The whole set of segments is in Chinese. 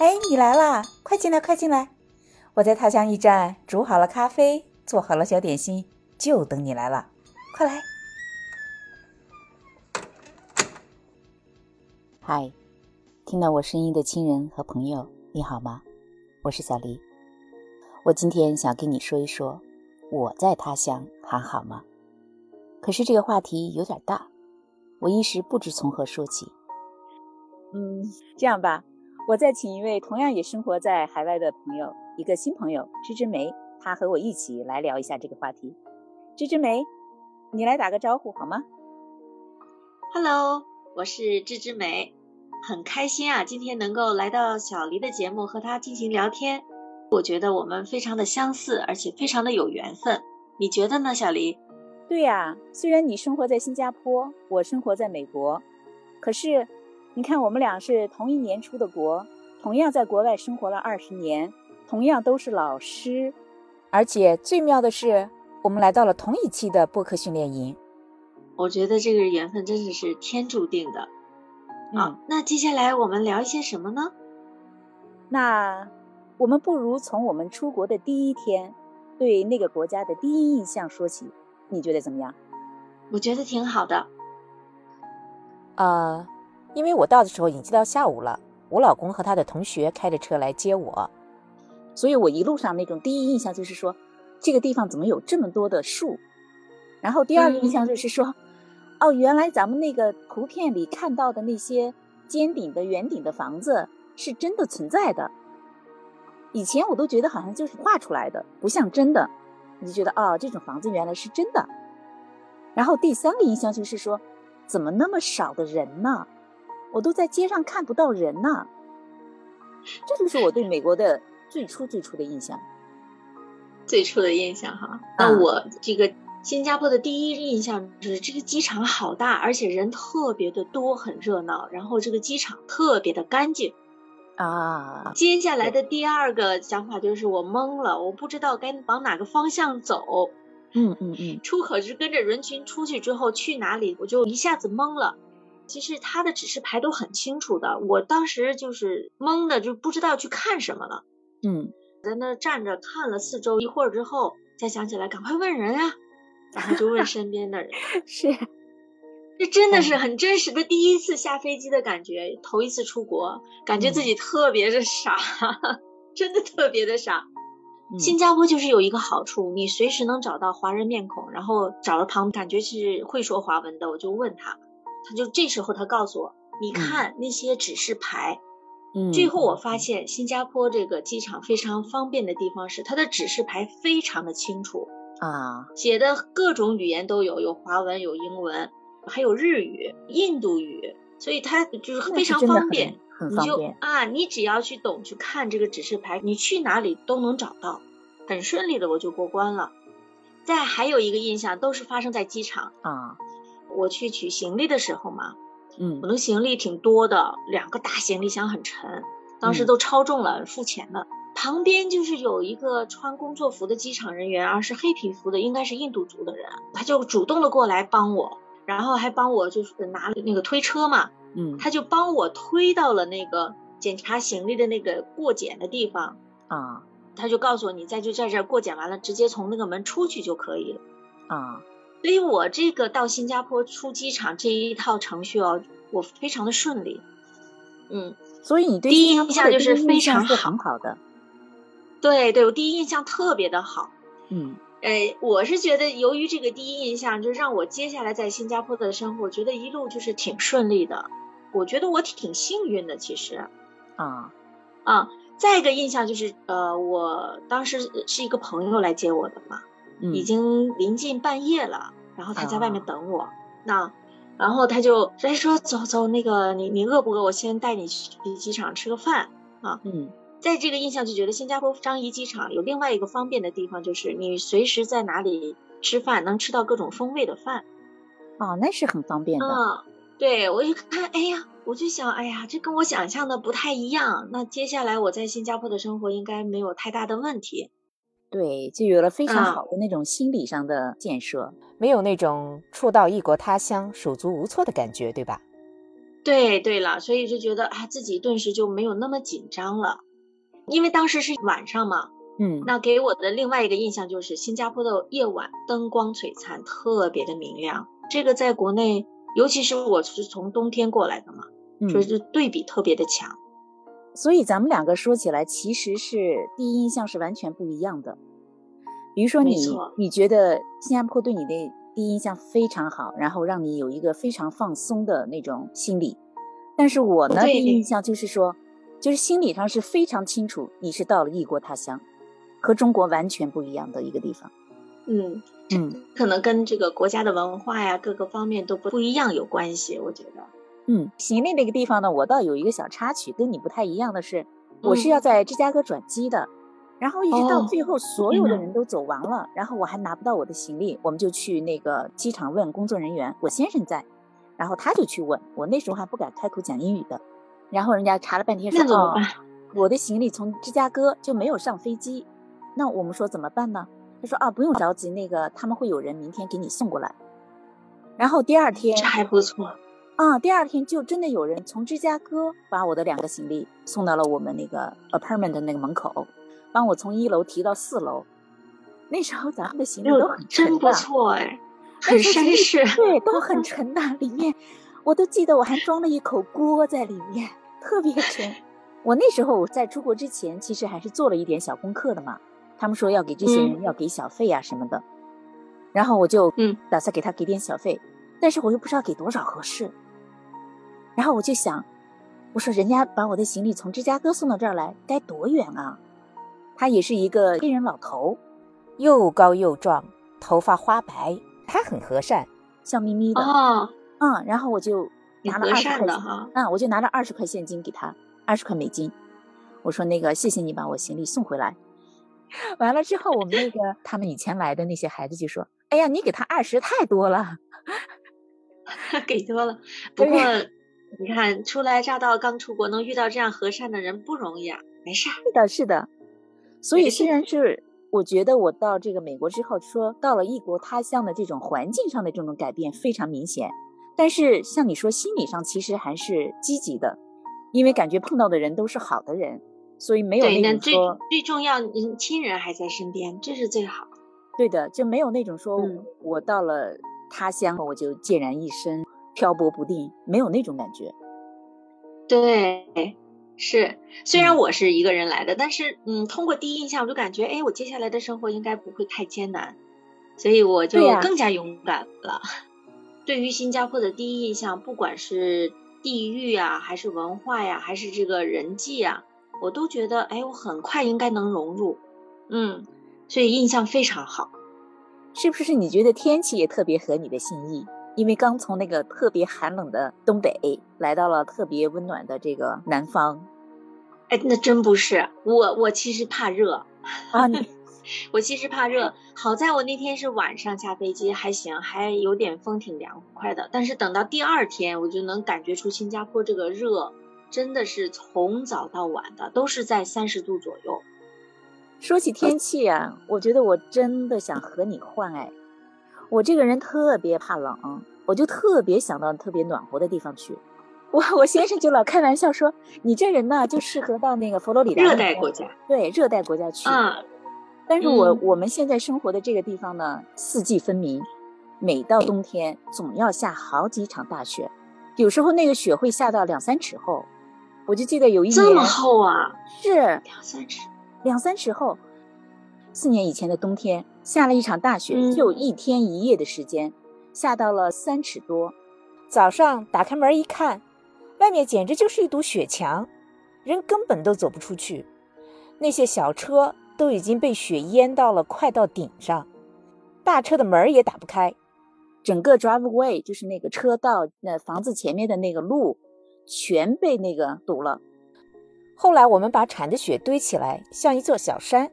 哎，你来啦！快进来，快进来！我在他乡驿站煮好了咖啡，做好了小点心，就等你来了。快来！嗨，听到我声音的亲人和朋友，你好吗？我是小黎。我今天想跟你说一说我在他乡还好吗？可是这个话题有点大，我一时不知从何说起。嗯，这样吧。我再请一位同样也生活在海外的朋友，一个新朋友芝芝梅，她和我一起来聊一下这个话题。芝芝梅，你来打个招呼好吗？Hello，我是芝芝梅，很开心啊，今天能够来到小黎的节目和她进行聊天。我觉得我们非常的相似，而且非常的有缘分。你觉得呢，小黎？对呀，虽然你生活在新加坡，我生活在美国，可是。你看，我们俩是同一年出的国，同样在国外生活了二十年，同样都是老师，而且最妙的是，我们来到了同一期的播客训练营。我觉得这个缘分真的是天注定的。啊，那接下来我们聊一些什么呢？那我们不如从我们出国的第一天，对那个国家的第一印象说起。你觉得怎么样？我觉得挺好的。啊。因为我到的时候已经到下午了，我老公和他的同学开着车来接我，所以我一路上那种第一印象就是说，这个地方怎么有这么多的树？然后第二个印象就是说，哦，原来咱们那个图片里看到的那些尖顶的圆顶的房子是真的存在的。以前我都觉得好像就是画出来的，不像真的，你就觉得哦，这种房子原来是真的。然后第三个印象就是说，怎么那么少的人呢？我都在街上看不到人呢，这就是我对美国的最初最初的印象。最初的印象哈，那我这个新加坡的第一印象就是这个机场好大，而且人特别的多，很热闹。然后这个机场特别的干净啊。接下来的第二个想法就是我懵了，我不知道该往哪个方向走。嗯嗯嗯。出口是跟着人群出去之后去哪里，我就一下子懵了。其实他的指示牌都很清楚的，我当时就是懵的，就不知道去看什么了。嗯，在那站着看了四周，一会儿之后才想起来，赶快问人啊，然后就问身边的人。是，这真的是很真实的第一次下飞机的感觉，头一次出国，感觉自己特别的傻，真的特别的傻。新加坡就是有一个好处，你随时能找到华人面孔，然后找了旁感觉是会说华文的，我就问他。他就这时候，他告诉我，你看那些指示牌。嗯，最后我发现新加坡这个机场非常方便的地方是，它的指示牌非常的清楚啊，写的各种语言都有，有华文，有英文，还有日语、印度语，所以它就是非常方便。很方便啊，你只要去懂去看这个指示牌，你去哪里都能找到，很顺利的我就过关了。再还有一个印象，都是发生在机场啊。我去取行李的时候嘛，嗯，我的行李挺多的，两个大行李箱很沉，当时都超重了，付钱了。旁边就是有一个穿工作服的机场人员，而是黑皮肤的，应该是印度族的人，他就主动的过来帮我，然后还帮我就是拿那个推车嘛，嗯，他就帮我推到了那个检查行李的那个过检的地方啊，他就告诉我，你在就在这儿过检完了，直接从那个门出去就可以了啊。所以我这个到新加坡出机场这一套程序哦，我非常的顺利，嗯，所以你对第一印象就是非常好的，对对，我第一印象特别的好，嗯，哎，我是觉得由于这个第一印象，就让我接下来在新加坡的生活，我觉得一路就是挺顺利的，我觉得我挺幸运的，其实，啊。啊，再一个印象就是呃，我当时是一个朋友来接我的嘛。已经临近半夜了，然后他在外面等我。那，然后他就哎说走走，那个你你饿不饿？我先带你去机场吃个饭啊。嗯，在这个印象就觉得新加坡樟宜机场有另外一个方便的地方，就是你随时在哪里吃饭能吃到各种风味的饭。哦，那是很方便的。嗯，对我一看，哎呀，我就想，哎呀，这跟我想象的不太一样。那接下来我在新加坡的生活应该没有太大的问题。对，就有了非常好的那种心理上的建设，没有那种初到异国他乡手足无措的感觉，对吧？对对了，所以就觉得啊，自己顿时就没有那么紧张了，因为当时是晚上嘛。嗯，那给我的另外一个印象就是新加坡的夜晚灯光璀璨，特别的明亮。这个在国内，尤其是我是从冬天过来的嘛，所以就对比特别的强。所以咱们两个说起来，其实是第一印象是完全不一样的。比如说你，你觉得新加坡对你的第一印象非常好，然后让你有一个非常放松的那种心理。但是我呢，第一印象就是说，就是心理上是非常清楚你是到了异国他乡。和中国完全不一样的一个地方，嗯嗯，可能跟这个国家的文化呀各个方面都不不一样有关系，我觉得。嗯，行李那个地方呢，我倒有一个小插曲，跟你不太一样的是，我是要在芝加哥转机的，然后一直到最后所有的人都走完了，然后我还拿不到我的行李，我们就去那个机场问工作人员，我先生在，然后他就去问我，那时候还不敢开口讲英语的，然后人家查了半天说，哦，我的行李从芝加哥就没有上飞机。那我们说怎么办呢？他说啊，不用着急，那个他们会有人明天给你送过来。然后第二天这还不错啊，第二天就真的有人从芝加哥把我的两个行李送到了我们那个 apartment 的那个门口，帮我从一楼提到四楼。那时候咱们的行李都很沉真不错哎，很绅士，对，都很 沉的，里面我都记得我还装了一口锅在里面，特别沉。我那时候在出国之前，其实还是做了一点小功课的嘛。他们说要给这些人要给小费啊什么的，然后我就嗯打算给他给点小费，但是我又不知道给多少合适。然后我就想，我说人家把我的行李从芝加哥送到这儿来，该多远啊？他也是一个黑人老头，又高又壮，头发花白，他很和善，笑眯眯的哦。嗯，然后我就拿了二十块钱，嗯，我就拿了二十块现金给他，二十块美金。我说那个谢谢你把我行李送回来。完了之后，我们那个 他们以前来的那些孩子就说：“哎呀，你给他二十太多了，给多了。”不过你看，初来乍到刚出国，能遇到这样和善的人不容易啊。没事，是的，是的。所以虽然是我觉得我到这个美国之后，说到了异国他乡的这种环境上的这种改变非常明显，但是像你说心理上其实还是积极的，因为感觉碰到的人都是好的人。所以没有那种说最重要，亲人还在身边，这是最好。对的，就没有那种说我到了他乡我就孑然一身、漂泊不定，没有那种感觉。对，是。虽然我是一个人来的，但是嗯，通过第一印象，我就感觉，哎，我接下来的生活应该不会太艰难，所以我就更加勇敢了。对于新加坡的第一印象，不管是地域啊，还是文化呀，还是这个人际啊。我都觉得，哎，我很快应该能融入，嗯，所以印象非常好。是不是你觉得天气也特别合你的心意？因为刚从那个特别寒冷的东北来到了特别温暖的这个南方。哎，那真不是，我我其实怕热啊，你 我其实怕热。好在我那天是晚上下飞机，还行，还有点风，挺凉快的。但是等到第二天，我就能感觉出新加坡这个热。真的是从早到晚的都是在三十度左右。说起天气啊，我觉得我真的想和你换哎。我这个人特别怕冷，我就特别想到特别暖和的地方去。我我先生就老开玩笑说，你这人呢就适合到那个佛罗里达热带国家，对热带国家去。嗯。但是我我们现在生活的这个地方呢，四季分明，每到冬天总要下好几场大雪，有时候那个雪会下到两三尺厚。我就记得有一年这么厚啊，是两三尺，两三尺厚。四年以前的冬天下了一场大雪，就一天一夜的时间，下到了三尺多。早上打开门一看，外面简直就是一堵雪墙，人根本都走不出去。那些小车都已经被雪淹到了快到顶上，大车的门也打不开，整个 driveway 就是那个车道，那房子前面的那个路。全被那个堵了。后来我们把铲的雪堆起来，像一座小山。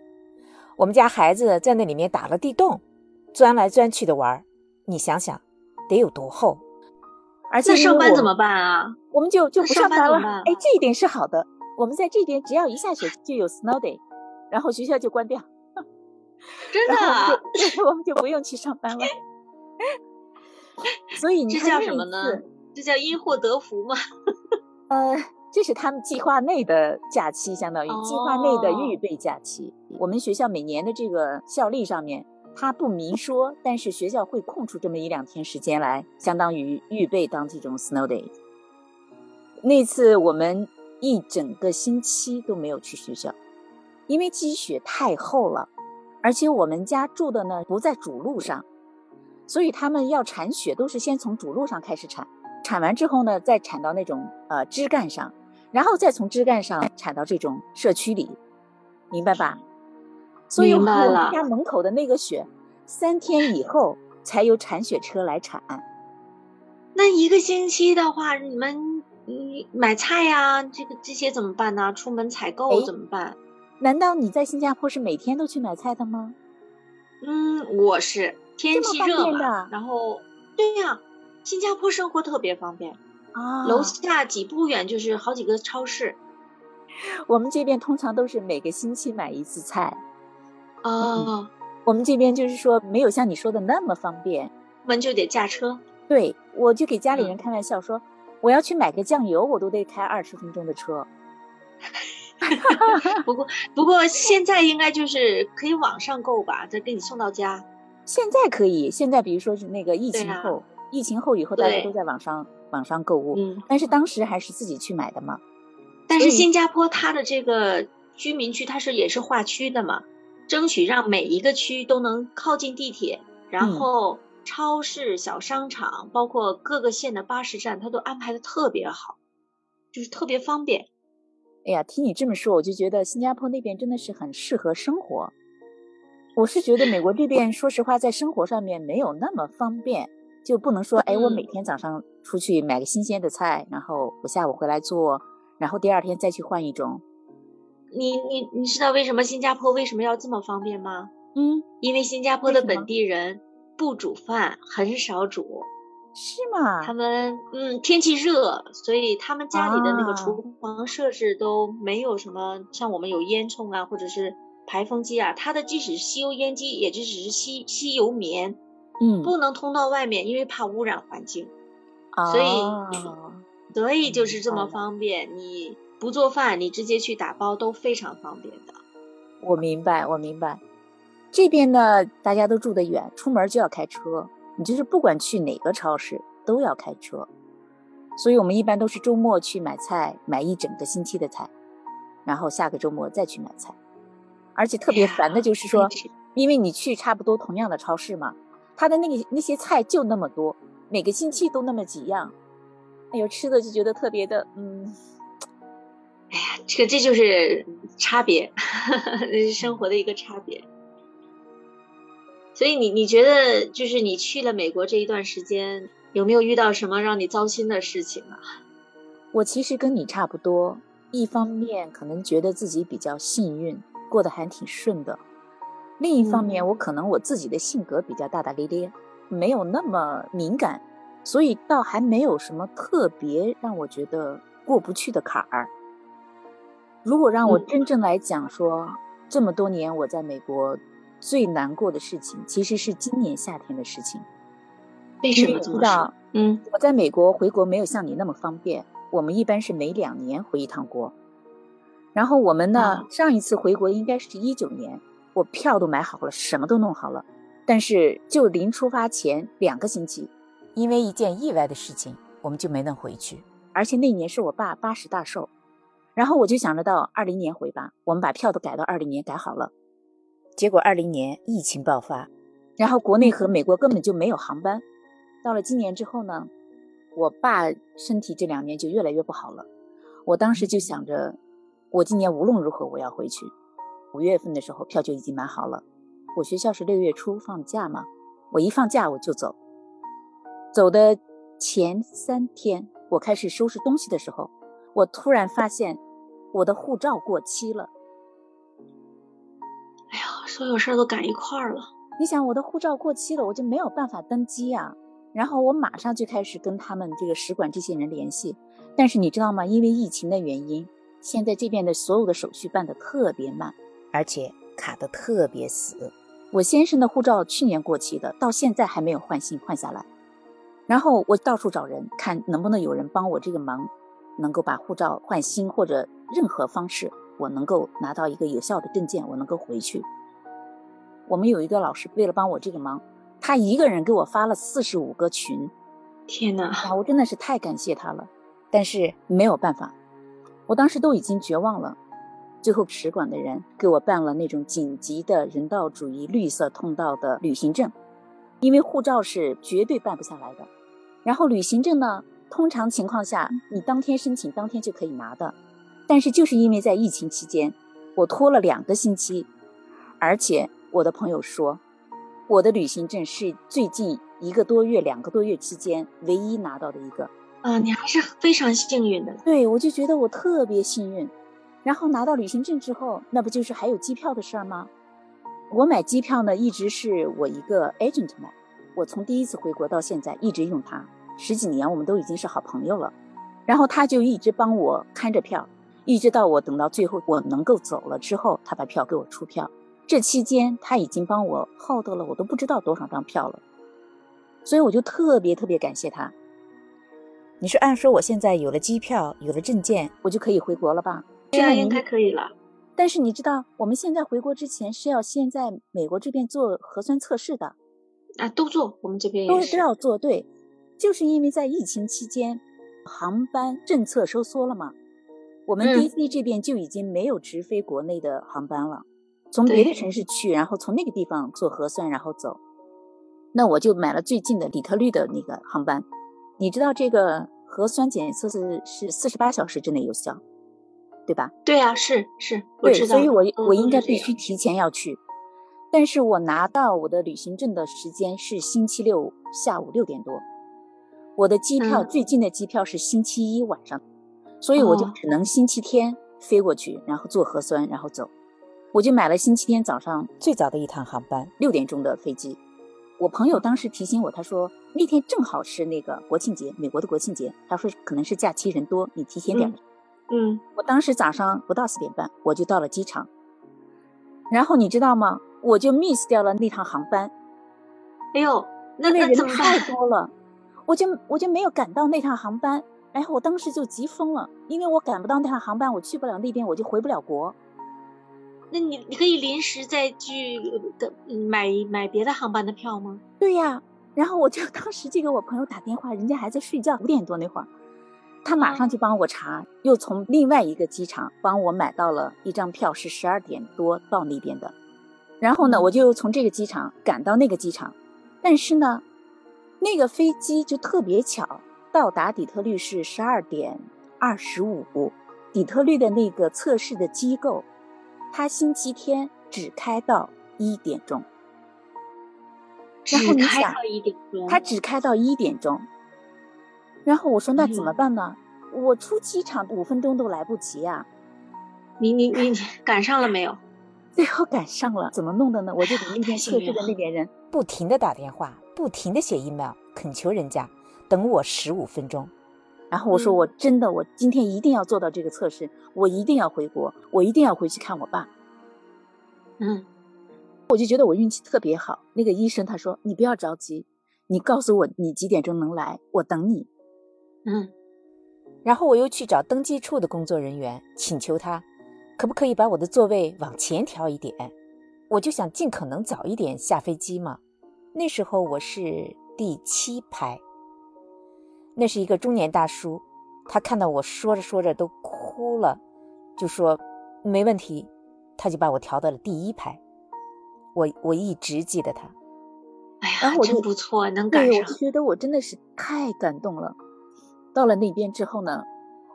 我们家孩子在那里面打了地洞，钻来钻去的玩。你想想，得有多厚？而且上班怎么办啊？我们就就不上班了。哎，这一点是好的。我们在这边只要一下雪就有 snow day，然后学校就关掉。真的？我们就不用去上班了。所以你这叫什么呢？这叫因祸得福吗？呃，这是他们计划内的假期，相当于计划内的预备假期。我们学校每年的这个校历上面，它不明说，但是学校会空出这么一两天时间来，相当于预备当这种 snow day。那次我们一整个星期都没有去学校，因为积雪太厚了，而且我们家住的呢不在主路上。所以他们要铲雪，都是先从主路上开始铲，铲完之后呢，再铲到那种呃枝干上，然后再从枝干上铲到这种社区里，明白吧？所以我们家门口的那个雪，三天以后才有铲雪车来铲。那一个星期的话，你们你买菜呀，这个这些怎么办呢？出门采购怎么办？难道你在新加坡是每天都去买菜的吗？嗯，我是。天气热嘛，然后对呀，新加坡生活特别方便啊，楼下几步远就是好几个超市。我们这边通常都是每个星期买一次菜哦。我们这边就是说没有像你说的那么方便，我们就得驾车。对，我就给家里人开玩笑说，我要去买个酱油，我都得开二十分钟的车。不过不过现在应该就是可以网上购吧，再给你送到家。现在可以，现在比如说是那个疫情后，疫情后以后大家都在网上网上购物，嗯，但是当时还是自己去买的嘛。但是新加坡它的这个居民区它是也是划区的嘛，争取让每一个区都能靠近地铁，然后超市、小商场，包括各个县的巴士站，它都安排的特别好，就是特别方便。哎呀，听你这么说，我就觉得新加坡那边真的是很适合生活。我是觉得美国这边，说实话，在生活上面没有那么方便，就不能说，哎，我每天早上出去买个新鲜的菜，然后我下午回来做，然后第二天再去换一种。你你你知道为什么新加坡为什么要这么方便吗？嗯，因为新加坡的本地人不煮饭，很少煮。是吗？他们嗯，天气热，所以他们家里的那个厨房设置都没有什么像我们有烟囱啊，或者是。排风机啊，它的即使是吸油烟机，也就只是吸吸油棉，嗯，不能通到外面，因为怕污染环境。所以，所以就是这么方便。你不做饭，你直接去打包都非常方便的。我明白，我明白。这边呢，大家都住得远，出门就要开车。你就是不管去哪个超市都要开车，所以我们一般都是周末去买菜，买一整个星期的菜，然后下个周末再去买菜。而且特别烦的就是说，因为你去差不多同样的超市嘛，他的那个那些菜就那么多，每个星期都那么几样，哎呦，吃的就觉得特别的，嗯，哎呀，这个这就是差别，生活的一个差别。所以你你觉得，就是你去了美国这一段时间，有没有遇到什么让你糟心的事情啊？我其实跟你差不多，一方面可能觉得自己比较幸运。过得还挺顺的。另一方面，我可能我自己的性格比较大大咧咧，没有那么敏感，所以倒还没有什么特别让我觉得过不去的坎儿。如果让我真正来讲说，这么多年我在美国最难过的事情，其实是今年夏天的事情。为什么知道？嗯，我在美国回国没有像你那么方便，我们一般是每两年回一趟国。然后我们呢，上一次回国应该是一九年，我票都买好了，什么都弄好了，但是就临出发前两个星期，因为一件意外的事情，我们就没能回去。而且那年是我爸八十大寿，然后我就想着到二零年回吧，我们把票都改到二零年改好了。结果二零年疫情爆发，然后国内和美国根本就没有航班。到了今年之后呢，我爸身体这两年就越来越不好了，我当时就想着。我今年无论如何我要回去。五月份的时候票就已经买好了。我学校是六月初放假嘛，我一放假我就走。走的前三天，我开始收拾东西的时候，我突然发现我的护照过期了。哎呀，所有事儿都赶一块儿了。你想，我的护照过期了，我就没有办法登机呀。然后我马上就开始跟他们这个使馆这些人联系，但是你知道吗？因为疫情的原因。现在这边的所有的手续办得特别慢，而且卡得特别死。我先生的护照去年过期的，到现在还没有换新换下来。然后我到处找人，看能不能有人帮我这个忙，能够把护照换新或者任何方式，我能够拿到一个有效的证件，我能够回去。我们有一个老师，为了帮我这个忙，他一个人给我发了四十五个群。天哪！啊，我真的是太感谢他了，但是没有办法，我当时都已经绝望了。最后使馆的人给我办了那种紧急的人道主义绿色通道的旅行证，因为护照是绝对办不下来的。然后旅行证呢，通常情况下你当天申请当天就可以拿的，但是就是因为在疫情期间，我拖了两个星期，而且我的朋友说，我的旅行证是最近。一个多月、两个多月期间，唯一拿到的一个啊，你还是非常幸运的。对，我就觉得我特别幸运。然后拿到旅行证之后，那不就是还有机票的事儿吗？我买机票呢，一直是我一个 agent 买。我从第一次回国到现在一直用它，十几年我们都已经是好朋友了。然后他就一直帮我看着票，一直到我等到最后我能够走了之后，他把票给我出票。这期间他已经帮我耗到了，我都不知道多少张票了。所以我就特别特别感谢他。你说，按说我现在有了机票，有了证件，我就可以回国了吧？对啊，应该可以了。但是你知道，我们现在回国之前是要先在美国这边做核酸测试的。啊，都做，我们这边也是都要做。对，就是因为在疫情期间，航班政策收缩了嘛，我们 DC 这边就已经没有直飞国内的航班了，从别的城市去，然后从那个地方做核酸，然后走。那我就买了最近的底特律的那个航班，你知道这个核酸检测是是四十八小时之内有效，对吧？对啊，是是，我知道。所以我我应该必须提前要去，但是我拿到我的旅行证的时间是星期六下午六点多，我的机票最近的机票是星期一晚上，所以我就只能星期天飞过去，然后做核酸，然后走。我就买了星期天早上最早的一趟航班，六点钟的飞机。我朋友当时提醒我，他说那天正好是那个国庆节，美国的国庆节。他说可能是假期人多，你提前点。嗯，我当时早上不到四点半我就到了机场，然后你知道吗？我就 miss 掉了那趟航班。哎呦，那那人太多了，我就我就没有赶到那趟航班。然后我当时就急疯了，因为我赶不到那趟航班，我去不了那边，我就回不了国。那你你可以临时再去的买买别的航班的票吗？对呀，然后我就 当时就给我朋友打电话，人家还在睡觉，五点多那会儿，他马上就帮我查，又从另外一个机场帮我买到了一张票，是十二点多到那边的。然后呢，我就从这个机场赶到那个机场，但是呢，那个飞机就特别巧，到达底特律是十二点二十五，底特律的那个测试的机构。它星期天只开到一点钟，然后你想，它只开到一点钟，然后我说那怎么办呢？我出机场五分钟都来不及呀！你你你 赶上了没有？最后赶上了，怎么弄的呢？我就给那边测试的那边人不停的打电话，不停的写 email，恳求人家等我十五分钟。然后我说，我真的，我今天一定要做到这个测试，我一定要回国，我一定要回去看我爸。嗯，我就觉得我运气特别好。那个医生他说：“你不要着急，你告诉我你几点钟能来，我等你。”嗯，然后我又去找登记处的工作人员，请求他可不可以把我的座位往前调一点，我就想尽可能早一点下飞机嘛。那时候我是第七排。那是一个中年大叔，他看到我说着说着都哭了，就说没问题，他就把我调到了第一排。我我一直记得他，哎呀，真不错，能赶上。我觉得我真的是太感动了。到了那边之后呢，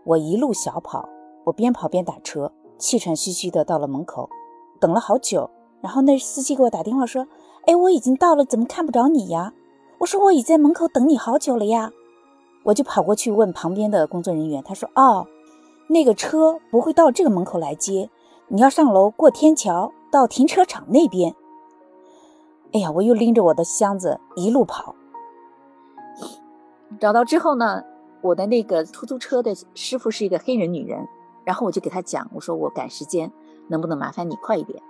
我一路小跑，我边跑边打车，气喘吁吁的到了门口，等了好久。然后那司机给我打电话说：“哎，我已经到了，怎么看不着你呀？”我说：“我已在门口等你好久了呀。”我就跑过去问旁边的工作人员，他说：“哦，那个车不会到这个门口来接，你要上楼过天桥到停车场那边。”哎呀，我又拎着我的箱子一路跑，找到之后呢，我的那个出租车的师傅是一个黑人女人，然后我就给她讲，我说我赶时间，能不能麻烦你快一点？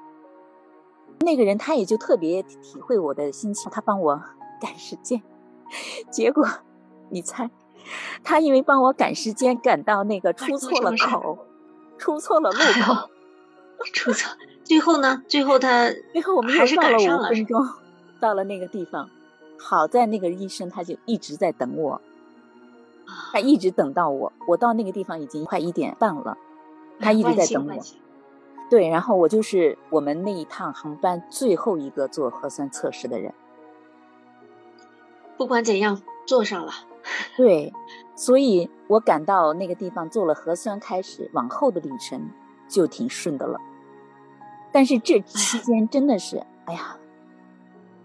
那个人他也就特别体会我的心情，他帮我赶时间，结果。你猜，他因为帮我赶时间，赶到那个出错了口，出错了 路口，出错。最后呢？最后他最后我们又到了五分钟，到了那个地方。好在那个医生他就一直在等我，他一直等到我。我到那个地方已经快一点半了，他一直在等我。对，然后我就是我们那一趟航班最后一个做核酸测试的人。不管怎样，坐上了。对，所以我赶到那个地方做了核酸，开始往后的旅程就挺顺的了。但是这期间真的是，哎呀，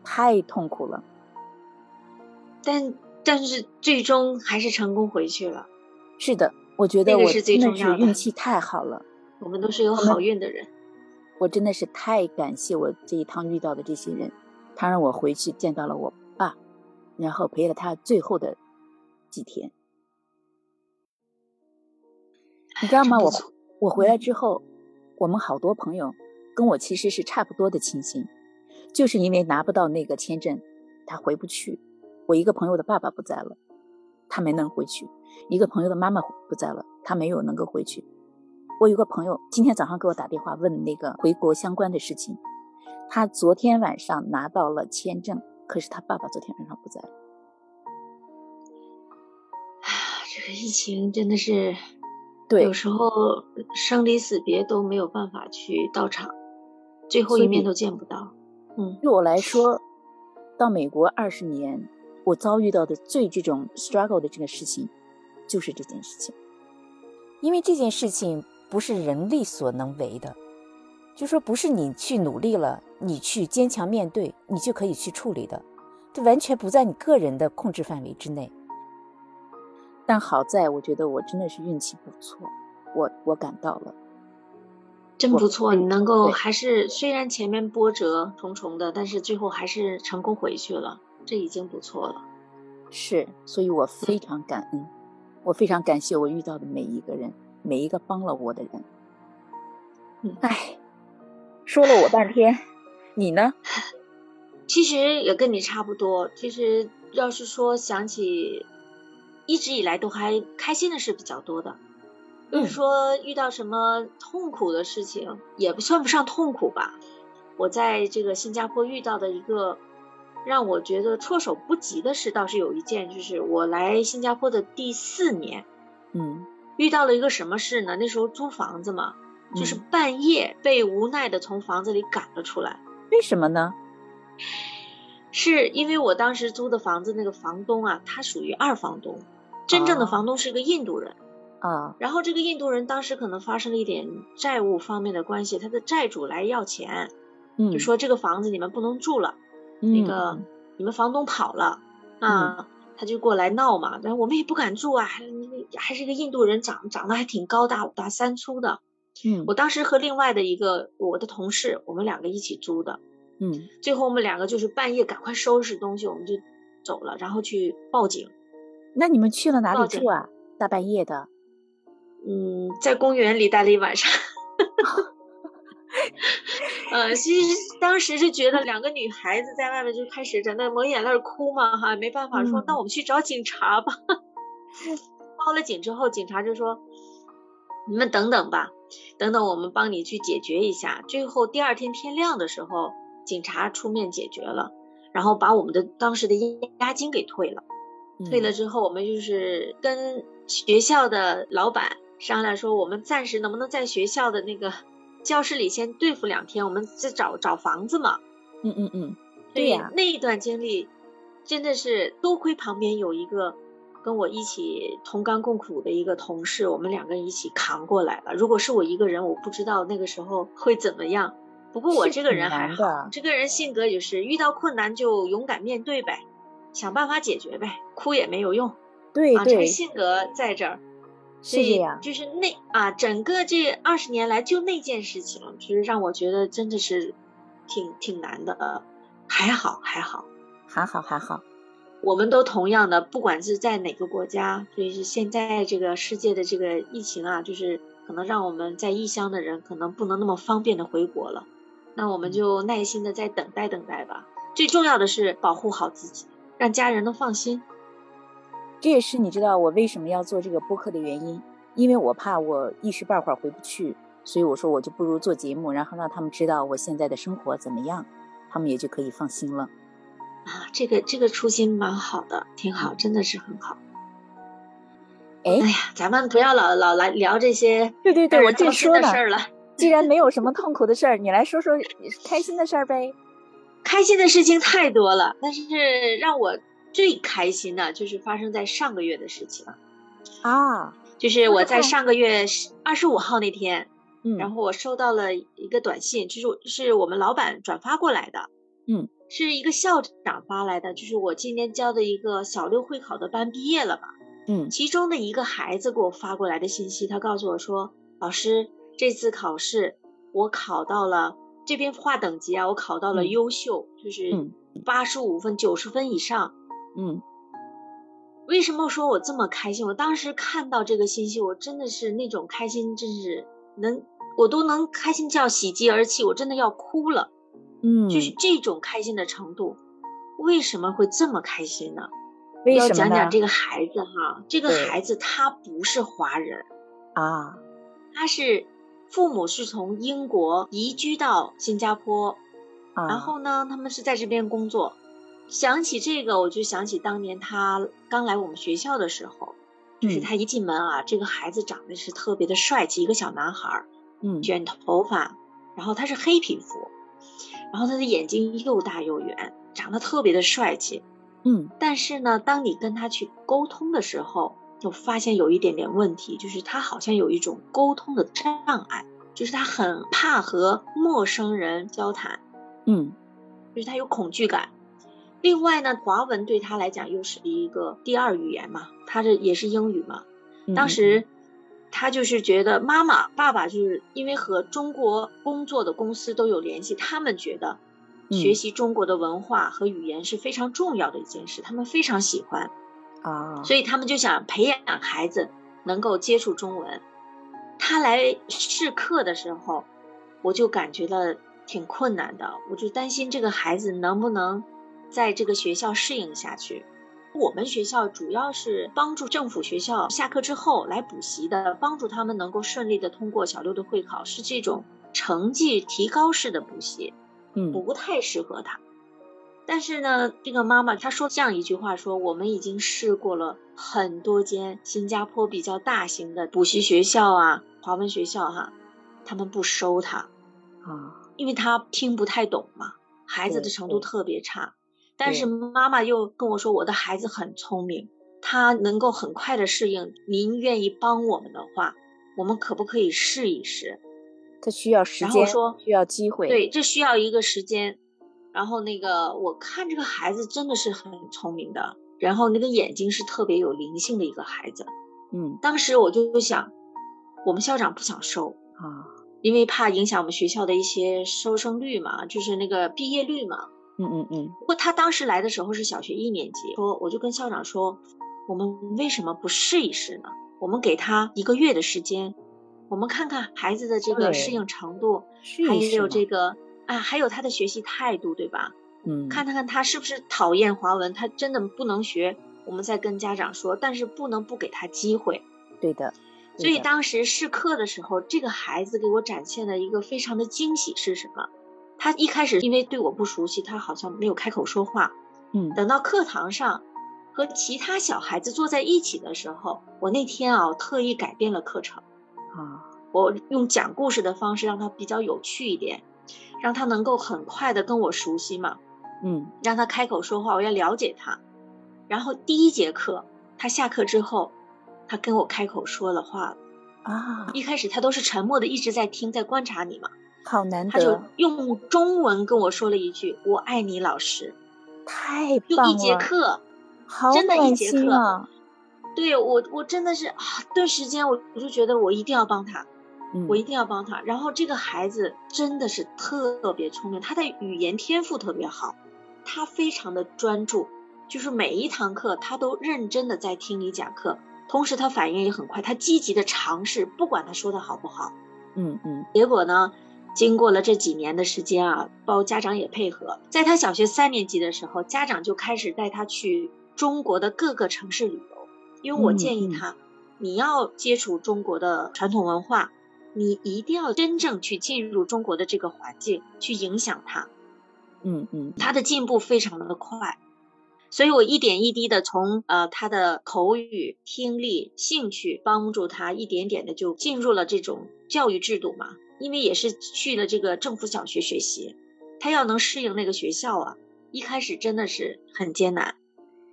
太痛苦了。但但是最终还是成功回去了。是的，我觉得我真的是运气太好了。我们都是有好运的人。我真的是太感谢我这一趟遇到的这些人，他让我回去见到了我爸，然后陪了他最后的几天。你知道吗？我我回来之后，我们好多朋友。跟我其实是差不多的情形，就是因为拿不到那个签证，他回不去。我一个朋友的爸爸不在了，他没能回去；一个朋友的妈妈不在了，他没有能够回去。我有个朋友今天早上给我打电话问那个回国相关的事情，他昨天晚上拿到了签证，可是他爸爸昨天晚上不在了。啊，这个疫情真的是，对，有时候生离死别都没有办法去到场。最后一面都见不到。嗯，对我来说，到美国二十年，我遭遇到的最这种 struggle 的这个事情，就是这件事情。因为这件事情不是人力所能为的，就说不是你去努力了，你去坚强面对，你就可以去处理的，这完全不在你个人的控制范围之内。但好在，我觉得我真的是运气不错，我我赶到了。真不错，你能够还是虽然前面波折重重的，但是最后还是成功回去了，这已经不错了。是，所以我非常感恩，我非常感谢我遇到的每一个人，每一个帮了我的人。嗯，哎，说了我半天，你呢？其实也跟你差不多。其实要是说想起，一直以来都还开心的事比较多的。就是说，遇到什么痛苦的事情，也不算不上痛苦吧。我在这个新加坡遇到的一个让我觉得措手不及的事，倒是有一件，就是我来新加坡的第四年，嗯，遇到了一个什么事呢？那时候租房子嘛，就是半夜被无奈的从房子里赶了出来。为什么呢？是因为我当时租的房子那个房东啊，他属于二房东，真正的房东是个印度人。啊，然后这个印度人当时可能发生了一点债务方面的关系，他的债主来要钱，嗯，就说这个房子你们不能住了，那个你们房东跑了啊，他就过来闹嘛，然后我们也不敢住啊，还还是一个印度人，长长得还挺高大五大三粗的，嗯，我当时和另外的一个我的同事，我们两个一起租的，嗯，最后我们两个就是半夜赶快收拾东西，我们就走了，然后去报警。那你们去了哪里住啊？大半夜的。嗯，在公园里待了一晚上。呃，其实当时是觉得两个女孩子在外面就开始在那抹眼泪哭嘛，哈，没办法说，那我们去找警察吧。报了警之后，警察就说：“你们等等吧，等等我们帮你去解决一下。”最后第二天天亮的时候，警察出面解决了，然后把我们的当时的押金给退了。退了之后，我们就是跟学校的老板。商量说，我们暂时能不能在学校的那个教室里先对付两天，我们再找找房子嘛。嗯嗯嗯，对呀。那一段经历真的是多亏旁边有一个跟我一起同甘共苦的一个同事，我们两个人一起扛过来了。如果是我一个人，我不知道那个时候会怎么样。不过我这个人还好，这个人性格就是遇到困难就勇敢面对呗，想办法解决呗，哭也没有用。对对，这个性格在这儿。是这样，就是那啊，整个这二十年来，就那件事情，就是让我觉得真的是挺挺难的。呃，还好，还好，还好，还好。我们都同样的，不管是在哪个国家，所以是现在这个世界的这个疫情啊，就是可能让我们在异乡的人可能不能那么方便的回国了。那我们就耐心的再等待等待吧。最重要的是保护好自己，让家人都放心。这也是你知道我为什么要做这个播客的原因，因为我怕我一时半会儿回不去，所以我说我就不如做节目，然后让他们知道我现在的生活怎么样，他们也就可以放心了。啊，这个这个初心蛮好的，挺好，真的是很好。哎，哎呀，咱们不要老老来聊这些对对对，我正说呢。事儿了。既然没有什么痛苦的事儿，你来说说开心的事儿呗。开心的事情太多了，但是让我。最开心的就是发生在上个月的事情啊，就是我在上个月二十五号那天，嗯，然后我收到了一个短信，就是是我们老板转发过来的，嗯，是一个校长发来的，就是我今年教的一个小六会考的班毕业了吧，嗯，其中的一个孩子给我发过来的信息，他告诉我说，老师这次考试我考到了这边划等级啊，我考到了优秀，就是八十五分九十分以上。嗯，为什么说我这么开心？我当时看到这个信息，我真的是那种开心，真是能，我都能开心叫喜极而泣，我真的要哭了。嗯，就是这种开心的程度，为什么会这么开心呢？要讲讲这个孩子哈，这个孩子他不是华人啊，他是父母是从英国移居到新加坡，然后呢，他们是在这边工作。想起这个，我就想起当年他刚来我们学校的时候，就是他一进门啊，这个孩子长得是特别的帅气，一个小男孩，嗯，卷头发，然后他是黑皮肤，然后他的眼睛又大又圆，长得特别的帅气，嗯，但是呢，当你跟他去沟通的时候，就发现有一点点问题，就是他好像有一种沟通的障碍，就是他很怕和陌生人交谈，嗯，就是他有恐惧感。另外呢，华文对他来讲又是一个第二语言嘛，他这也是英语嘛。当时他就是觉得妈妈、爸爸就是因为和中国工作的公司都有联系，他们觉得学习中国的文化和语言是非常重要的一件事，他们非常喜欢啊，所以他们就想培养孩子能够接触中文。他来试课的时候，我就感觉到挺困难的，我就担心这个孩子能不能。在这个学校适应下去，我们学校主要是帮助政府学校下课之后来补习的，帮助他们能够顺利的通过小六的会考，是这种成绩提高式的补习，嗯，不太适合他。但是呢，这个妈妈她说这样一句话说，我们已经试过了很多间新加坡比较大型的补习学校啊，华文学校哈，他们不收他啊，因为他听不太懂嘛，孩子的程度特别差。但是妈妈又跟我说，我的孩子很聪明，他能够很快的适应。您愿意帮我们的话，我们可不可以试一试？他需要时间，然后说需要机会，对，这需要一个时间。然后那个，我看这个孩子真的是很聪明的，然后那个眼睛是特别有灵性的一个孩子。嗯，当时我就想，我们校长不想收啊，因为怕影响我们学校的一些收生率嘛，就是那个毕业率嘛。嗯嗯嗯，不过他当时来的时候是小学一年级，说我就跟校长说，我们为什么不试一试呢？我们给他一个月的时间，我们看看孩子的这个适应程度，还有这个啊，还有他的学习态度，对吧？嗯，看看他是不是讨厌华文，他真的不能学，我们再跟家长说，但是不能不给他机会。对的。所以当时试课的时候，这个孩子给我展现的一个非常的惊喜是什么？他一开始因为对我不熟悉，他好像没有开口说话。嗯，等到课堂上和其他小孩子坐在一起的时候，我那天啊特意改变了课程啊，我用讲故事的方式让他比较有趣一点，让他能够很快的跟我熟悉嘛。嗯，让他开口说话，我要了解他。然后第一节课他下课之后，他跟我开口说了话啊。一开始他都是沉默的，一直在听，在观察你嘛。好难得，他就用中文跟我说了一句：“我爱你，老师。”太棒了！就一节课，好真的，一节课。对我，我真的是啊，顿时间我我就觉得我一定要帮他，嗯，我一定要帮他。然后这个孩子真的是特别聪明，他的语言天赋特别好，他非常的专注，就是每一堂课他都认真的在听你讲课，同时他反应也很快，他积极的尝试，不管他说的好不好，嗯嗯。结果呢？经过了这几年的时间啊，包括家长也配合，在他小学三年级的时候，家长就开始带他去中国的各个城市旅游。因为我建议他，你要接触中国的传统文化，你一定要真正去进入中国的这个环境，去影响他。嗯嗯，他的进步非常的快，所以我一点一滴的从呃他的口语、听力、兴趣帮助他一点点的就进入了这种教育制度嘛。因为也是去了这个政府小学学习，他要能适应那个学校啊，一开始真的是很艰难。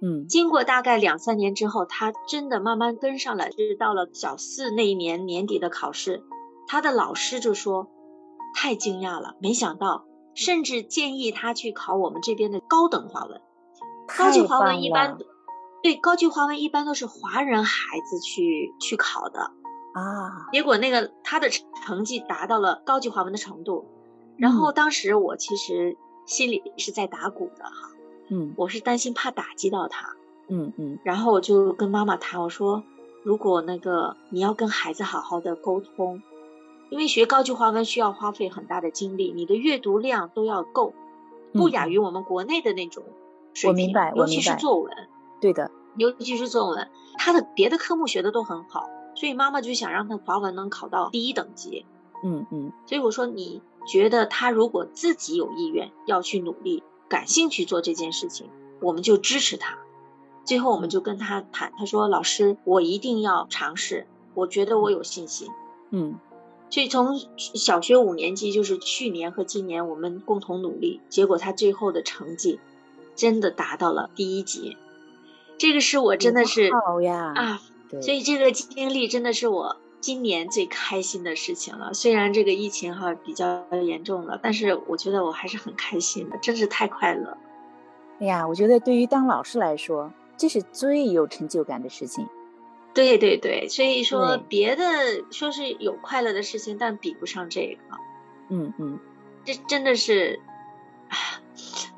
嗯，经过大概两三年之后，他真的慢慢跟上了。就是到了小四那一年年底的考试，他的老师就说太惊讶了，没想到。甚至建议他去考我们这边的高等华文，高级华文一般，对高级华文一般都是华人孩子去去考的啊。结果那个他的成绩达到了高级华文的程度，然后当时我其实心里是在打鼓的哈，嗯，我是担心怕打击到他，嗯嗯，然后我就跟妈妈谈，我说如果那个你要跟孩子好好的沟通。因为学高级华文需要花费很大的精力，你的阅读量都要够，不亚于我们国内的那种水平。我明白，尤其是作文。对的，尤其是作文，他的别的科目学的都很好，所以妈妈就想让他华文能考到第一等级。嗯嗯。所以我说，你觉得他如果自己有意愿要去努力，感兴趣做这件事情，我们就支持他。最后我们就跟他谈，他说：“老师，我一定要尝试，我觉得我有信心。”嗯。所以从小学五年级，就是去年和今年，我们共同努力，结果他最后的成绩真的达到了第一级。这个是我真的是好呀啊，所以这个经历真的是我今年最开心的事情了。虽然这个疫情哈比较严重了，但是我觉得我还是很开心的，真是太快乐。哎呀，我觉得对于当老师来说，这是最有成就感的事情。对对对，所以说别的说是有快乐的事情，但比不上这个。嗯嗯，这真的是，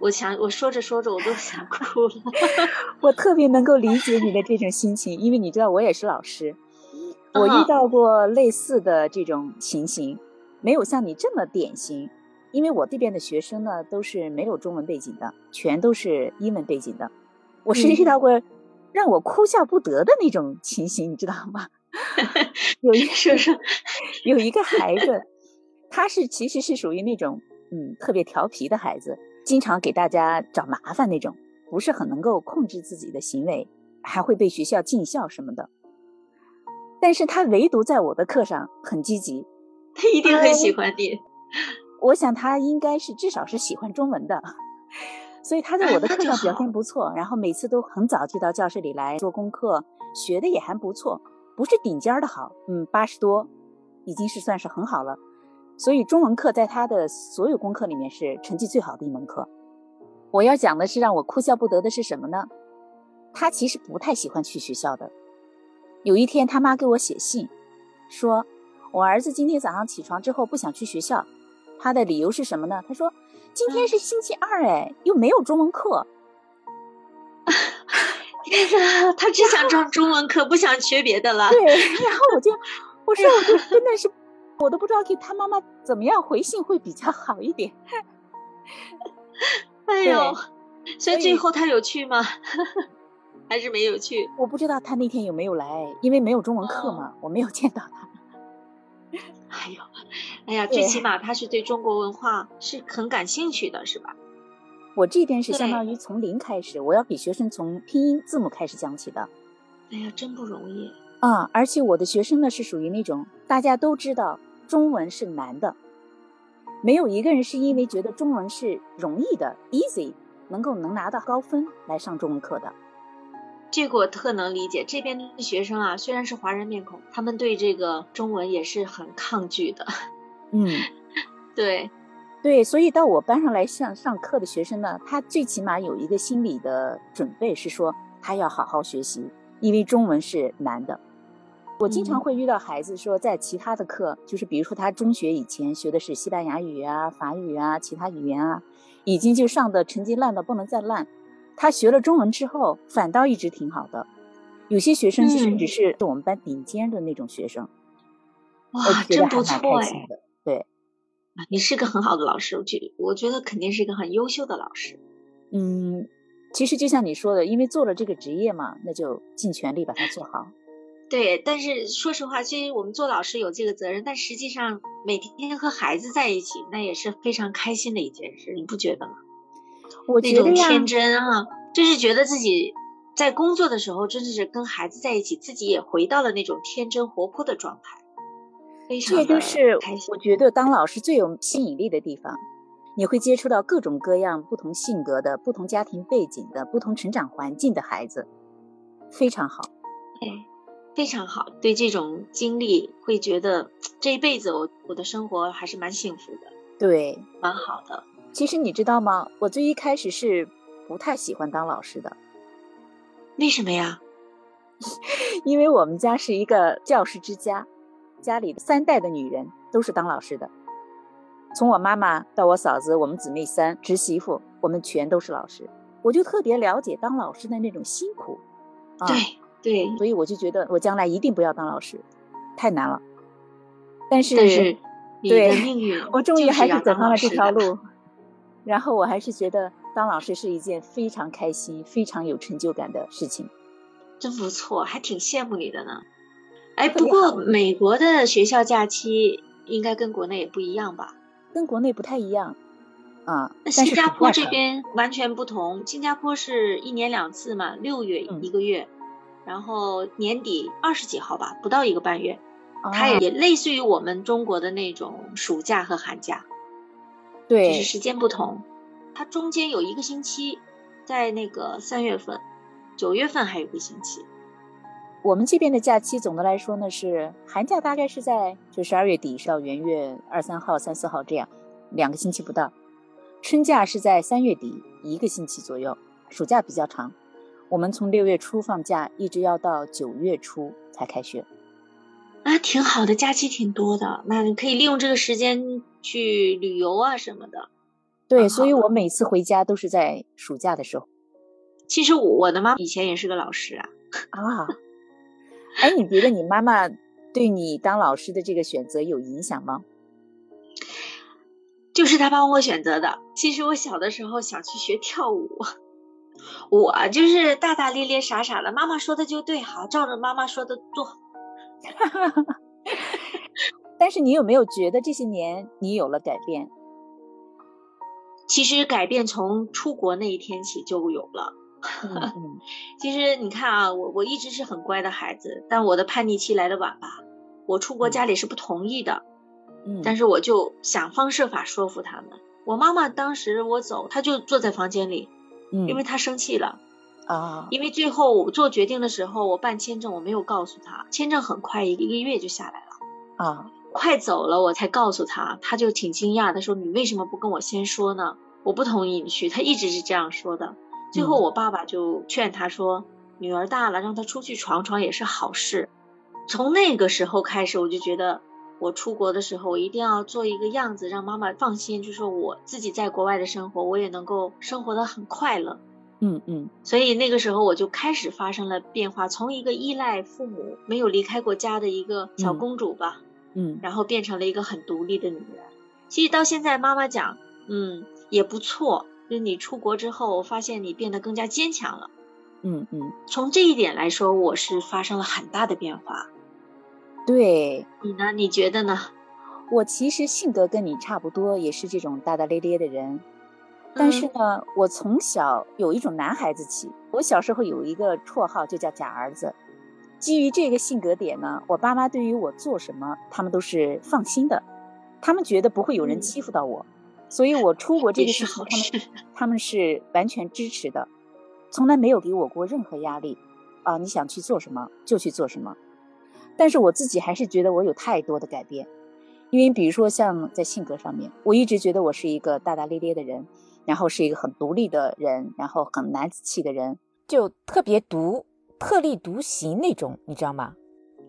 我想我说着说着我都想哭了。我特别能够理解你的这种心情，因为你知道我也是老师，我遇到过类似的这种情形，没有像你这么典型。因为我这边的学生呢都是没有中文背景的，全都是英文背景的，我是遇到过。让我哭笑不得的那种情形，你知道吗？有一说说，有一个孩子，他是其实是属于那种嗯特别调皮的孩子，经常给大家找麻烦那种，不是很能够控制自己的行为，还会被学校禁校什么的。但是他唯独在我的课上很积极，他一定很喜欢你。我想他应该是至少是喜欢中文的。所以他在我的课上表现不错，然后每次都很早就到教室里来做功课，学的也还不错，不是顶尖的好，嗯，八十多，已经是算是很好了。所以中文课在他的所有功课里面是成绩最好的一门课。我要讲的是让我哭笑不得的是什么呢？他其实不太喜欢去学校的。有一天他妈给我写信，说我儿子今天早上起床之后不想去学校，他的理由是什么呢？他说。今天是星期二，哎，又没有中文课。天哪，他只想上中文课，不想学别的了。对，然后我就，我说，我就真的是，我都不知道给他妈妈怎么样回信会比较好一点。哎 呦，所以最后他有去吗？还是没有去？我不知道他那天有没有来，因为没有中文课嘛，我没有见到他。哎呦，哎呀，最起码他是对中国文化是很感兴趣的，是吧？我这边是相当于从零开始，我要给学生从拼音字母开始讲起的。哎呀，真不容易啊！而且我的学生呢是属于那种大家都知道中文是难的，没有一个人是因为觉得中文是容易的 easy 能够能拿到高分来上中文课的。这个我特能理解，这边的学生啊，虽然是华人面孔，他们对这个中文也是很抗拒的。嗯，对，对，所以到我班上来上上课的学生呢，他最起码有一个心理的准备，是说他要好好学习，因为中文是难的。我经常会遇到孩子说，在其他的课，就是比如说他中学以前学的是西班牙语啊、法语啊、其他语言啊，已经就上的成绩烂到不能再烂。他学了中文之后，反倒一直挺好的。有些学生甚至是我们班顶尖的那种学生，哇，真不错哎。对，你是个很好的老师，我觉我觉得肯定是一个很优秀的老师。嗯，其实就像你说的，因为做了这个职业嘛，那就尽全力把它做好。对，但是说实话，其实我们做老师有这个责任，但实际上每天和孩子在一起，那也是非常开心的一件事，你不觉得吗？我觉得天真啊，就是觉得自己在工作的时候，真的是跟孩子在一起，自己也回到了那种天真活泼的状态，非常这就是我觉得当老师最有吸引力的地方。你会接触到各种各样、不同性格的、不同家庭背景的、不同成长环境的孩子，非常好。哎，非常好。对这种经历，会觉得这一辈子我我的生活还是蛮幸福的。对，蛮好的。其实你知道吗？我最一开始是不太喜欢当老师的。为什么呀？因为我们家是一个教师之家，家里三代的女人都是当老师的。从我妈妈到我嫂子，我们姊妹三侄媳妇，我们全都是老师，我就特别了解当老师的那种辛苦。对对，所以我就觉得我将来一定不要当老师，太难了。但是，对，我终于还是走上了这条路。然后我还是觉得当老师是一件非常开心、非常有成就感的事情。真不错，还挺羡慕你的呢。哎，不过美国的学校假期应该跟国内也不一样吧？跟国内不太一样，啊，那新加坡这边完全不同。新加坡是一年两次嘛，六月一个月，然后年底二十几号吧，不到一个半月，它也类似于我们中国的那种暑假和寒假，对，就是时间不同。它中间有一个星期，在那个三月份，九月份还有一个星期。我们这边的假期总的来说呢是寒假大概是在就十二月底到元月二三号三四号这样两个星期不到，春假是在三月底一个星期左右，暑假比较长，我们从六月初放假一直要到九月初才开学，啊，挺好的，假期挺多的，那你可以利用这个时间去旅游啊什么的。对，所以我每次回家都是在暑假的时候。其实我的妈以前也是个老师啊。啊。哎，你觉得你妈妈对你当老师的这个选择有影响吗？就是她帮我选择的。其实我小的时候想去学跳舞，我就是大大咧咧、傻傻的，妈妈说的就对，好照着妈妈说的做。但是你有没有觉得这些年你有了改变？其实改变从出国那一天起就有了。其实你看啊，我我一直是很乖的孩子，但我的叛逆期来的晚吧。我出国家里是不同意的，嗯，但是我就想方设法说服他们。我妈妈当时我走，她就坐在房间里，嗯，因为他生气了啊。因为最后我做决定的时候，我办签证我没有告诉他，签证很快一个一个月就下来了啊。快走了我才告诉他，他就挺惊讶的说：“你为什么不跟我先说呢？我不同意你去。”他一直是这样说的。最后，我爸爸就劝他说：“女儿大了，让她出去闯闯也是好事。”从那个时候开始，我就觉得我出国的时候，我一定要做一个样子，让妈妈放心，就说我自己在国外的生活，我也能够生活的很快乐。嗯嗯。所以那个时候我就开始发生了变化，从一个依赖父母、没有离开过家的一个小公主吧，嗯，然后变成了一个很独立的女人。其实到现在，妈妈讲，嗯，也不错。就你出国之后，我发现你变得更加坚强了。嗯嗯，从这一点来说，我是发生了很大的变化。对你呢？你觉得呢？我其实性格跟你差不多，也是这种大大咧咧的人。但是呢，我从小有一种男孩子气。我小时候有一个绰号，就叫假儿子。基于这个性格点呢，我爸妈对于我做什么，他们都是放心的。他们觉得不会有人欺负到我。所以，我出国这个事情，他们他们是完全支持的，从来没有给我过任何压力。啊，你想去做什么就去做什么。但是我自己还是觉得我有太多的改变，因为比如说像在性格上面，我一直觉得我是一个大大咧咧的人，然后是一个很独立的人，然后很男子气的人，就特别独、特立独行那种，你知道吗？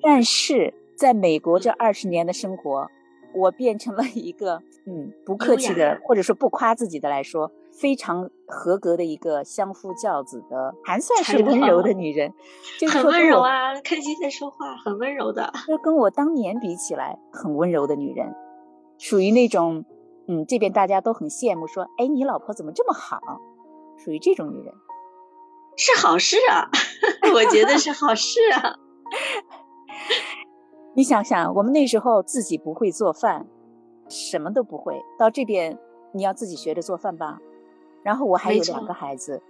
但是在美国这二十年的生活。我变成了一个，嗯，不客气的，或者说不夸自己的来说，非常合格的一个相夫教子的，还算是温柔的女人，很温柔啊，开心在说话，很温柔的。就跟我当年比起来，很温柔的女人，属于那种，嗯，这边大家都很羡慕，说，哎，你老婆怎么这么好？属于这种女人。是好事啊，我觉得是好事啊。你想想，我们那时候自己不会做饭，什么都不会，到这边你要自己学着做饭吧。然后我还有两个孩子，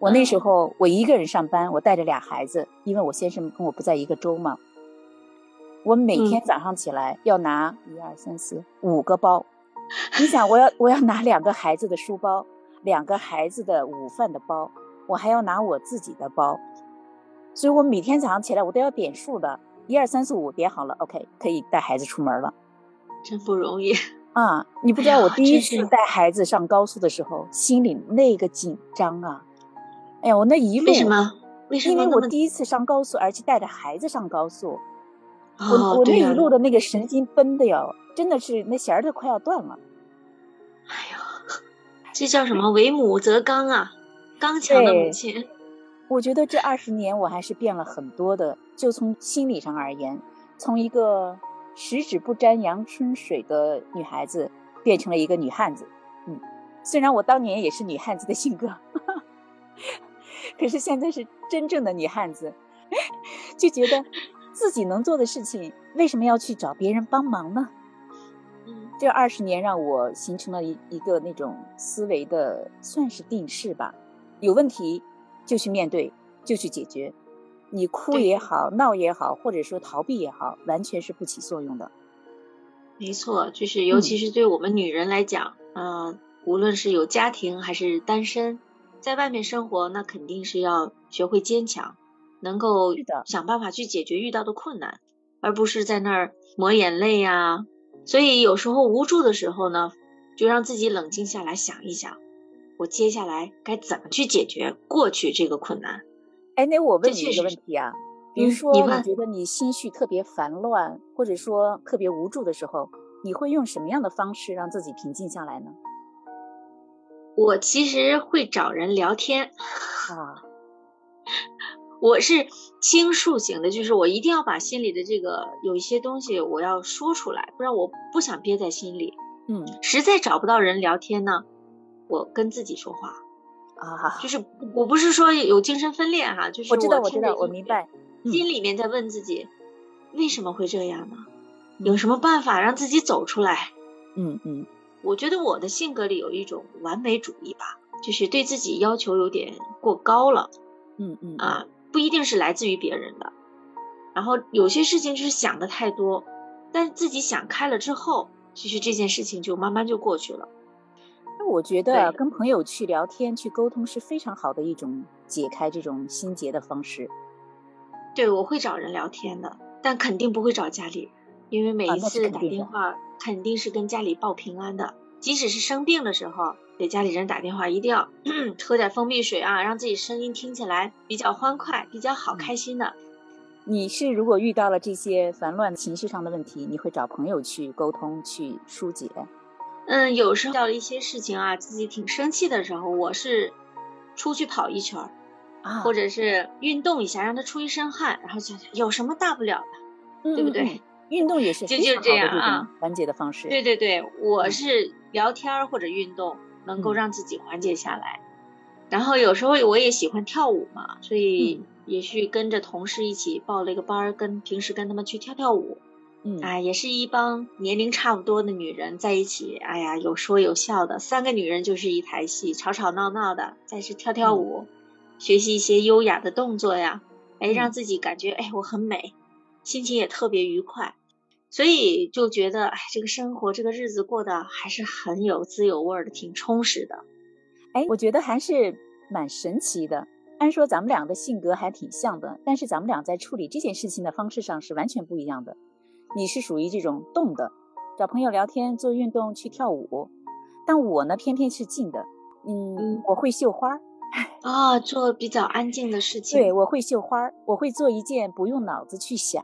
我那。时候我一个人上班，我带着俩孩子，因为我先生跟我不在一个州嘛。我每天早上起来要拿一二三四五个包，你想我要我要拿两个孩子的书包，两个孩子的午饭的包，我还要拿我自己的包，所以我每天早上起来我都要点数的，一二三四五点好了，OK 可以带孩子出门了，真不容易啊！你不知道我第一次带孩子上高速的时候，心里那个紧张啊！哎呀，我那一路为什么？为什么？因为我第一次上高速，而且带着孩子上高速。我我那一路的那个神经绷的哟，真的是那弦儿都快要断了。哎呦，这叫什么？为母则刚啊，刚强的母亲。我觉得这二十年我还是变了很多的，就从心理上而言，从一个十指不沾阳春水的女孩子变成了一个女汉子。嗯，虽然我当年也是女汉子的性格，可是现在是真正的女汉子，就觉得。自己能做的事情，为什么要去找别人帮忙呢？嗯，这二十年让我形成了一一个那种思维的，算是定式吧。有问题就去面对，就去解决。你哭也好，闹也好，或者说逃避也好，完全是不起作用的。没错，就是尤其是对我们女人来讲，嗯，无论是有家庭还是单身，在外面生活，那肯定是要学会坚强。能够想办法去解决遇到的困难，而不是在那儿抹眼泪呀。所以有时候无助的时候呢，就让自己冷静下来想一想，我接下来该怎么去解决过去这个困难。哎，那我问你一个问题啊，比如说你觉得你心绪特别烦乱，或者说特别无助的时候，你会用什么样的方式让自己平静下来呢？我其实会找人聊天啊。我是倾诉型的，就是我一定要把心里的这个有一些东西我要说出来，不然我不想憋在心里。嗯，实在找不到人聊天呢，我跟自己说话啊，就是我不是说有精神分裂哈，就是我知道我知道我明白，心里面在问自己为什么会这样呢？有什么办法让自己走出来？嗯嗯，我觉得我的性格里有一种完美主义吧，就是对自己要求有点过高了。嗯嗯啊。不一定是来自于别人的，然后有些事情就是想的太多，但自己想开了之后，其实这件事情就慢慢就过去了。那我觉得跟朋友去聊天、去沟通是非常好的一种解开这种心结的方式。对，我会找人聊天的，但肯定不会找家里，因为每一次打电话肯定是跟家里报平安的，即使是生病的时候。给家里人打电话，一定要 喝点蜂蜜水啊，让自己声音听起来比较欢快、比较好、开心的。你是如果遇到了这些烦乱情绪上的问题，你会找朋友去沟通、去疏解？嗯，有时候遇到了一些事情啊，自己挺生气的时候，我是出去跑一圈儿，啊，或者是运动一下，让他出一身汗，然后想想有什么大不了的，对不对？运动也是就就这样啊，缓解的方式。对对对，我是聊天或者运动。能够让自己缓解下来，然后有时候我也喜欢跳舞嘛，所以也去跟着同事一起报了一个班儿，跟平时跟他们去跳跳舞。嗯，啊，也是一帮年龄差不多的女人在一起，哎呀，有说有笑的，三个女人就是一台戏，吵吵闹闹的，再是跳跳舞，学习一些优雅的动作呀，哎，让自己感觉哎我很美，心情也特别愉快。所以就觉得，哎，这个生活，这个日子过得还是很有滋有味的，挺充实的。哎，我觉得还是蛮神奇的。按说咱们俩的性格还挺像的，但是咱们俩在处理这件事情的方式上是完全不一样的。你是属于这种动的，找朋友聊天、做运动、去跳舞，但我呢，偏偏是静的。嗯，我会绣花儿。啊，做比较安静的事情。对，我会绣花儿，我会做一件不用脑子去想。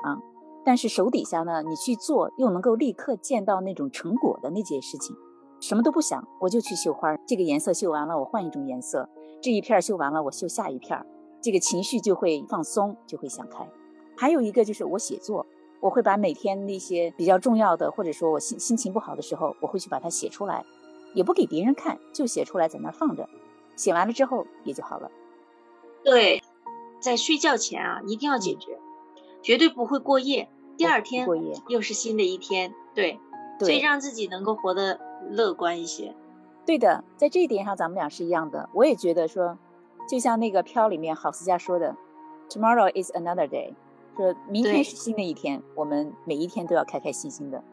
但是手底下呢，你去做又能够立刻见到那种成果的那件事情，什么都不想，我就去绣花儿。这个颜色绣完了，我换一种颜色；这一片绣完了，我绣下一片，这个情绪就会放松，就会想开。还有一个就是我写作，我会把每天那些比较重要的，或者说我心心情不好的时候，我会去把它写出来，也不给别人看，就写出来在那儿放着，写完了之后也就好了。对，在睡觉前啊，一定要解决，绝对不会过夜。第二天过夜又是新的一天，对，所以让自己能够活得乐观一些。对的，在这一点上咱们俩是一样的。我也觉得说，就像那个飘里面郝思嘉说的，Tomorrow is another day，说明天是新的一天，我们每一天都要开开心心的。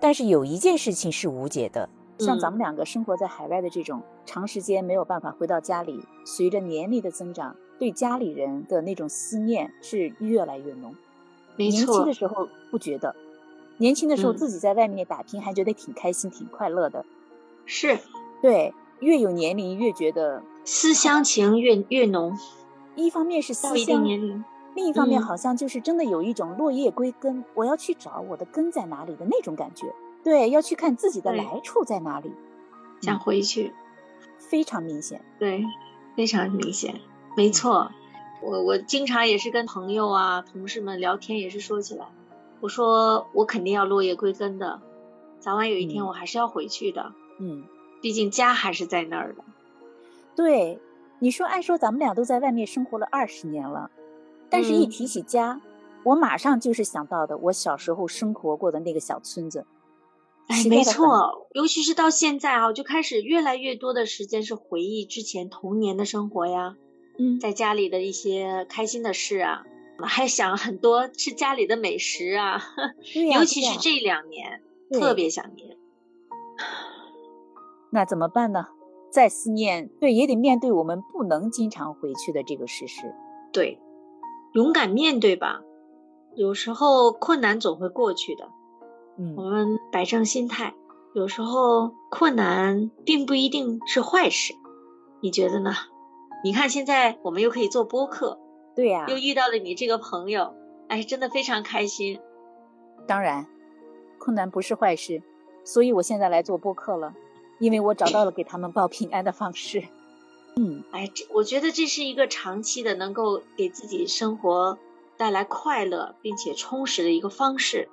但是有一件事情是无解的，像咱们两个生活在海外的这种，长时间没有办法回到家里，随着年龄的增长，对家里人的那种思念是越来越浓。年轻的时候不觉得，年轻的时候自己在外面打拼还觉得挺开心、挺快乐的。是，对，越有年龄越觉得思乡情越越浓。一方面是思乡，另一方面好像就是真的有一种落叶归根，我要去找我的根在哪里的那种感觉。对，要去看自己的来处在哪里，想回去，非常明显。对，非常明显，没错。我我经常也是跟朋友啊、同事们聊天，也是说起来，我说我肯定要落叶归根的，早晚有一天我还是要回去的。嗯，毕竟家还是在那儿的。对，你说，按说咱们俩都在外面生活了二十年了，但是一提起家，我马上就是想到的我小时候生活过的那个小村子。哎，没错，尤其是到现在啊，就开始越来越多的时间是回忆之前童年的生活呀。嗯，在家里的一些开心的事啊，还想很多吃家里的美食啊，尤其是这两年特别想念。那怎么办呢？再思念，对，也得面对我们不能经常回去的这个事实。对，勇敢面对吧。有时候困难总会过去的。嗯，我们摆正心态。有时候困难并不一定是坏事，你觉得呢？你看现在我们又可以做播客，对呀，又遇到了你这个朋友，哎，真的非常开心。当然，困难不是坏事，所以我现在来做播客了。因为我找到了给他们报平安的方式，嗯，哎，这我觉得这是一个长期的能够给自己生活带来快乐并且充实的一个方式，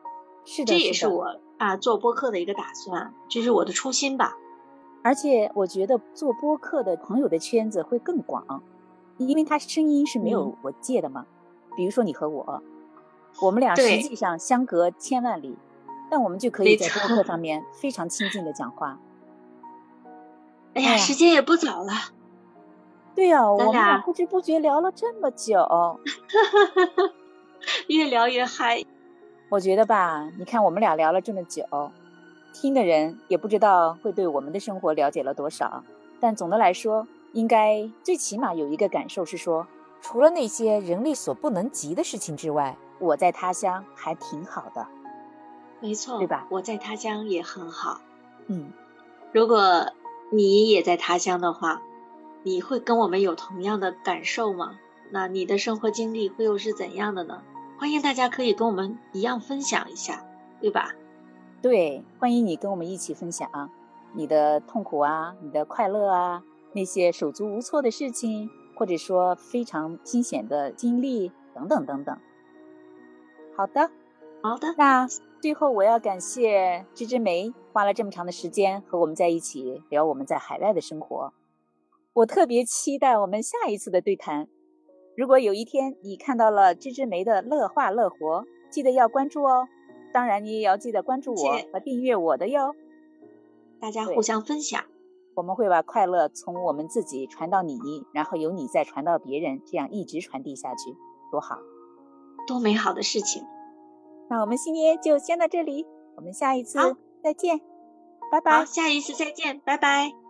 是的，这也是我啊做播客的一个打算，这是我的初心吧。而且我觉得做播客的朋友的圈子会更广，因为他声音是没有我借的嘛。比如说你和我，我们俩实际上相隔千万里，但我们就可以在播客上面非常亲近的讲话。哎呀，时间也不早了。对呀，我们俩不知不觉聊了这么久，越聊越嗨。我觉得吧，你看我们俩聊了这么久，听的人也不知道会对我们的生活了解了多少。但总的来说，应该最起码有一个感受是说，除了那些人力所不能及的事情之外，我在他乡还挺好的。没错，对吧？我在他乡也很好。嗯，如果。你也在他乡的话，你会跟我们有同样的感受吗？那你的生活经历会又是怎样的呢？欢迎大家可以跟我们一样分享一下，对吧？对，欢迎你跟我们一起分享你的痛苦啊，你的快乐啊，那些手足无措的事情，或者说非常惊险的经历等等等等。好的，好的，那。最后，我要感谢芝芝梅花了这么长的时间和我们在一起聊我们在海外的生活。我特别期待我们下一次的对谈。如果有一天你看到了芝芝梅的乐话乐活，记得要关注哦。当然，你也要记得关注我和订阅我的哟。大家互相分享，我们会把快乐从我们自己传到你，然后由你再传到别人，这样一直传递下去，多好，多美好的事情。那我们新年就先到这里，我们下一次再见，拜拜。好，下一次再见，拜拜。